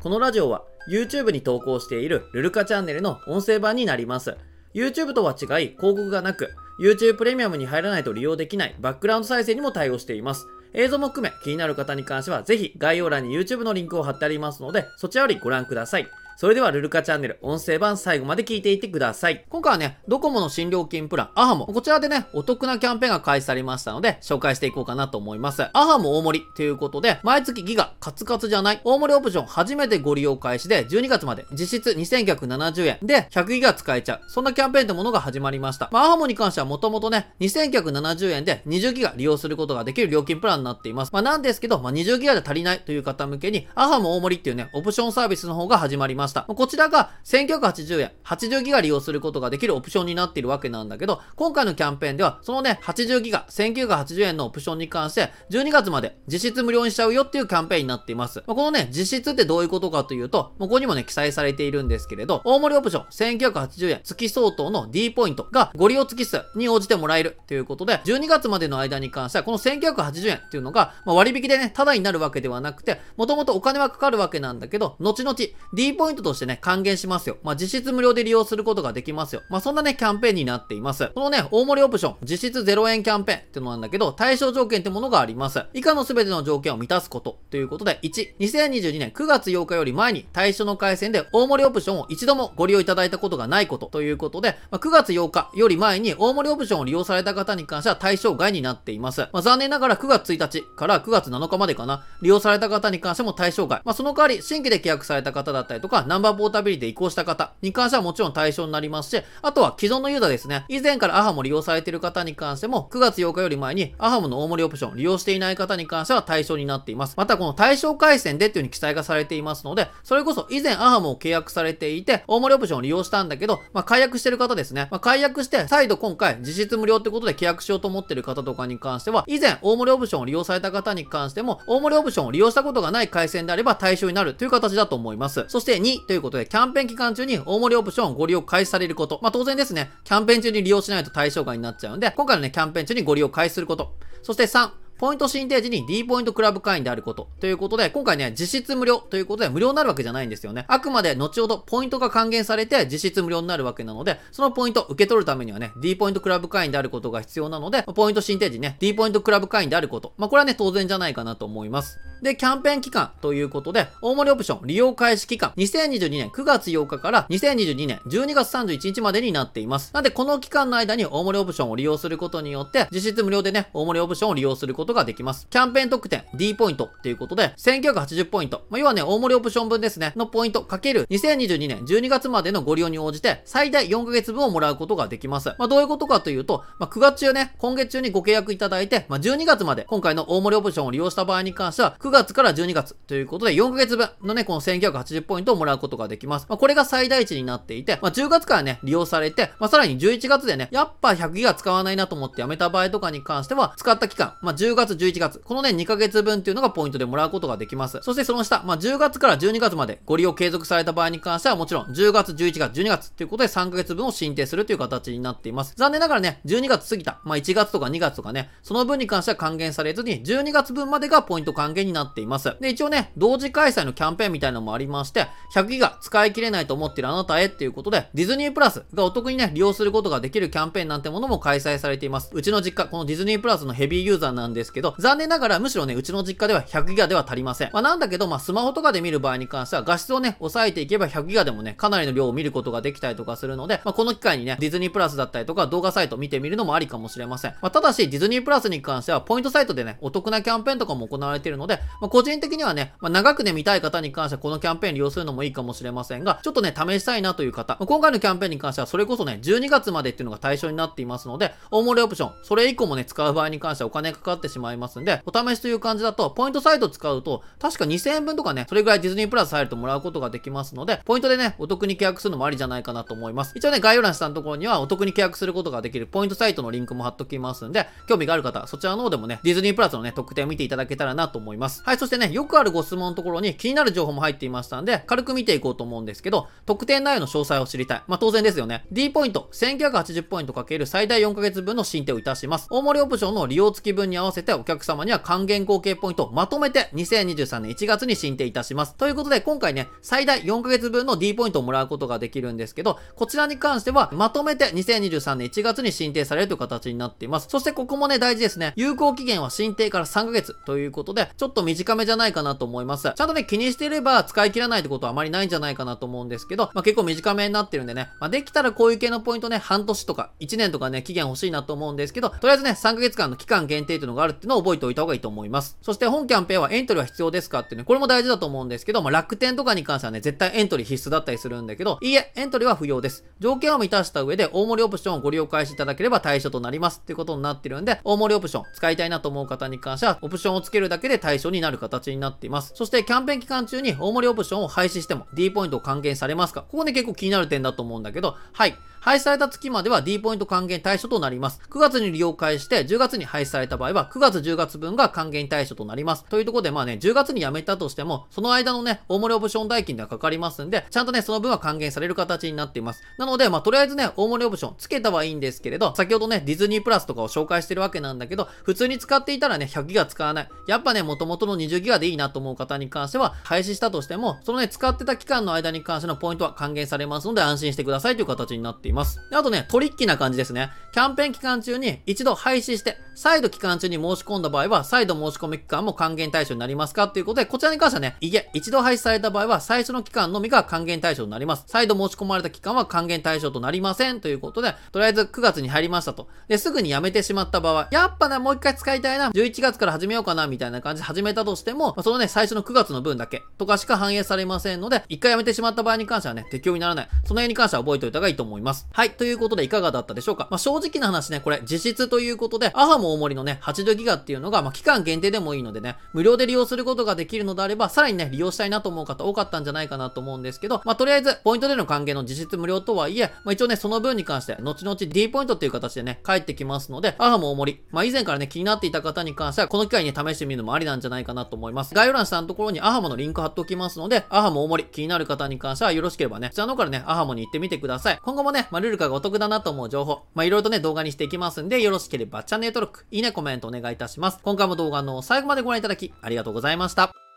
このラジオは YouTube に投稿しているルルカチャンネルの音声版になります。YouTube とは違い広告がなく、YouTube プレミアムに入らないと利用できないバックグラウンド再生にも対応しています。映像も含め気になる方に関してはぜひ概要欄に YouTube のリンクを貼ってありますので、そちらよりご覧ください。それではルルカチャンネル音声版最後まで聞いていってください。今回はね、ドコモの新料金プラン、アハモ。こちらでね、お得なキャンペーンが開始されましたので、紹介していこうかなと思います。アハモ大盛りということで、毎月ギガ、カツカツじゃない、大盛りオプション初めてご利用開始で、12月まで実質2970円で100ギガ使えちゃう。そんなキャンペーンってものが始まりました。まあ、アハモに関してはもともとね、2970円で20ギガ利用することができる料金プランになっています。まあ、なんですけど、まあ、20ギガで足りないという方向けに、アハモ大盛りっていうね、オプションサービスの方が始まりますした。こちらが1980円、80ギガ利用することができるオプションになっているわけなんだけど、今回のキャンペーンでは、そのね、80ギガ、1980円のオプションに関して、12月まで実質無料にしちゃうよっていうキャンペーンになっています。このね、実質ってどういうことかというと、ここにもね、記載されているんですけれど、大盛りオプション、1980円、月相当の D ポイントがご利用月数に応じてもらえるということで、12月までの間に関しては、この1980円っていうのが、割引でね、タダになるわけではなくて、もともとお金はかかるわけなんだけど、後々 D ポイントとしてね、還元しますよ。まあ、実質無料で利用することができますよ。まあ、そんなね、キャンペーンになっています。このね、大盛りオプション、実質0円キャンペーンってのなんだけど、対象条件ってものがあります。以下の全ての条件を満たすことということで、1、2022年9月8日より前に対象の回線で大盛りオプションを一度もご利用いただいたことがないことということで、まあ、9月8日より前に大盛りオプションを利用された方に関しては対象外になっています。まあ、残念ながら9月1日から9月7日までかな、利用された方に関しても対象外。まあ、その代わり、新規で契約された方だったりとか、ナンバーポータビリティで移行した方に関してはもちろん対象になりますし、あとは既存のユーザーですね。以前からアハモ利用されている方に関しても、9月8日より前にアハモの大盛りオプション利用していない方に関しては対象になっています。またこの対象回線でっていう風に記載がされていますので、それこそ以前アハモを契約されていて、大盛りオプションを利用したんだけど、まあ、解約してる方ですね。まあ、解約して、再度今回実質無料ってことで契約しようと思ってる方とかに関しては、以前大盛りオプションを利用された方に関しても、大盛りオプションを利用したことがない回線であれば対象になるという形だと思います。そして2ということで、キャンペーン期間中に大盛りオプションをご利用開始されること。まあ、当然ですね、キャンペーン中に利用しないと対象外になっちゃうんで、今回のね、キャンペーン中にご利用開始すること。そして3、ポイント申請時に D ポイントクラブ会員であること。ということで、今回ね、実質無料ということで無料になるわけじゃないんですよね。あくまで後ほどポイントが還元されて実質無料になるわけなので、そのポイント受け取るためにはね、D ポイントクラブ会員であることが必要なので、ポイント申請時ね、D ポイントクラブ会員であること。まあ、これはね、当然じゃないかなと思います。で、キャンペーン期間ということで、大盛りオプション利用開始期間、2022年9月8日から2022年12月31日までになっています。なんで、この期間の間に大盛りオプションを利用することによって、実質無料でね、大盛りオプションを利用することことができます。キャンペーン特典 D ポイントっていうことで、1980ポイント。まあ、要はね、大盛りオプション分ですね、のポイントかける2022年12月までのご利用に応じて、最大4ヶ月分をもらうことができます。まあ、どういうことかというと、まあ、9月中ね、今月中にご契約いただいて、まあ、12月まで今回の大盛りオプションを利用した場合に関しては、9月から12月ということで、4ヶ月分のね、この1980ポイントをもらうことができます。まあ、これが最大値になっていて、まあ、10月からね、利用されて、まあ、さらに11月でね、やっぱ100ギガ使わないなと思ってやめた場合とかに関しては、使った期間、まあ、10月、11月、このね、2ヶ月分っていうのがポイントでもらうことができます。そしてその下、まあ、10月から12月までご利用継続された場合に関しては、もちろん10月、11月、12月ということで3ヶ月分を申請するという形になっています。残念ながらね、12月過ぎた、まあ、1月とか2月とかね、その分に関しては還元されずに、12月分までがポイント還元になっています。で、一応ね、同時開催のキャンペーンみたいなのもありまして、100ギガ使い切れないと思っているあなたへっていうことで、ディズニープラスがお得にね、利用することができるキャンペーンなんてものも開催されています。うちの実家、このディズニープラスのヘビーユーザーなんですですけど、残念ながらむしろね、うちの実家では100ギガでは足りません。まあ、なんだけど、まあ、スマホとかで見る場合に関しては画質をね、抑えていけば100ギガでもね、かなりの量を見ることができたりとかするので、まあ、この機会にね、ディズニープラスだったりとか動画サイト見てみるのもありかもしれません。まあ、ただし、ディズニープラスに関しては、ポイントサイトでね、お得なキャンペーンとかも行われているので、まあ、個人的にはね、まあ、長くね、見たい方に関してはこのキャンペーン利用するのもいいかもしれませんが、ちょっとね、試したいなという方、まあ、今回のキャンペーンに関しては、それこそね、12月までっていうのが対象になっていますので、大盛りオプション、それ以降もね、使う場合に関してはお金かかってしましまいますんで、お試しという感じだと、ポイントサイト使うと、確か2000円分とかね、それぐらいディズニープラス入るともらうことができますので、ポイントでね、お得に契約するのもありじゃないかなと思います。一応ね、概要欄下のところにはお得に契約することができるポイントサイトのリンクも貼っときますんで、興味がある方、そちらの方でもね、ディズニープラスのね、特典を見ていただけたらなと思います。はい、そしてね、よくあるご質問のところに気になる情報も入っていましたんで、軽く見ていこうと思うんですけど、特典内容の詳細を知りたい。まあ、当然ですよね。D ポイント、1980ポイントかける最大4ヶ月分の申請をいたします。大盛りオプションの利用付き分に合わせせてお客様には還元合計ポイントをまとめて2023年1月に申請いたします。ということで、今回ね、最大4ヶ月分の D ポイントをもらうことができるんですけど、こちらに関しては、まとめて2023年1月に申請されるという形になっています。そしてここもね、大事ですね。有効期限は申請から3ヶ月ということで、ちょっと短めじゃないかなと思います。ちゃんとね、気にしていれば使い切らないってことはあまりないんじゃないかなと思うんですけど、まあ、結構短めになってるんでね、まあ、できたらこういう系のポイントね、半年とか1年とかね、期限欲しいなと思うんですけど、とりあえずね、3ヶ月間の期間限定っていうのがあるるっていうのを覚えておいた方がいいと思います。そして本キャンペーンはエントリーは必要ですかってね、これも大事だと思うんですけど、まあ、楽天とかに関してはね、絶対エントリー必須だったりするんだけど、いいえ、エントリーは不要です。条件を満たした上で大盛りオプションをご利用開始いただければ対象となりますっていうことになってるんで、大盛りオプション使いたいなと思う方に関しては、オプションをつけるだけで対象になる形になっています。そしてキャンペーン期間中に大盛りオプションを廃止しても D ポイントを還元されますかここね結構気になる点だと思うんだけど、はい。廃止された月までは D ポイント還元対象となります。9月に利用開始して10月に廃止された場合は9月10月分が還元対象となります。というところでまあね、10月に辞めたとしても、その間のね、大盛りオプション代金ではかかりますんで、ちゃんとね、その分は還元される形になっています。なので、まあとりあえずね、大盛りオプションつけたはいいんですけれど、先ほどね、ディズニープラスとかを紹介してるわけなんだけど、普通に使っていたらね、100ギガ使わない。やっぱね、元々の20ギガでいいなと思う方に関しては、廃止したとしても、そのね、使ってた期間の間に関してのポイントは還元されますので、安心してくださいという形になっています。であとね、トリッキーな感じですね。キャンペーン期間中に一度廃止して、再度期間中に申し込んだ場合は、再度申し込み期間も還元対象になりますかっていうことで、こちらに関してはね、いえ、一度廃止された場合は、最初の期間のみが還元対象になります。再度申し込まれた期間は還元対象となりませんということで、とりあえず9月に入りましたと。で、すぐに辞めてしまった場合、やっぱね、もう一回使いたいな、11月から始めようかな、みたいな感じで始めたとしても、そのね、最初の9月の分だけとかしか反映されませんので、一回辞めてしまった場合に関してはね、適用にならない。その辺に関しては覚えておいた方がいいと思います。はい、ということでいかがだったでしょうか？まあ、正直な話ね、これ、実質ということで、アハも大盛りのね、80ギガっていうのが、まあ、期間限定でもいいのでね、無料で利用することができるのであれば、さらにね、利用したいなと思う方多かったんじゃないかなと思うんですけど、まあ、とりあえず、ポイントでの還元の実質無料とはいえ、まあ、一応ね、その分に関して、後々 D ポイントっていう形でね、返ってきますので、アハも大盛り。まあ、以前からね、気になっていた方に関しては、この機会に、試してみるのもありなんじゃないかなと思います。概要欄下のところにアハモのリンク貼っておきますので、アハモ大盛り、気になる方に関してはよろしければね、こちらの方からね、アハモに行ってみてください。今後もまあ、ルルカがお得だなと思う情報、まあ、いろいろとね、動画にしていきますんで、よろしければチャンネル登録、いいね、コメントお願いいたします。今回も動画の最後までご覧いただき、ありがとうございました。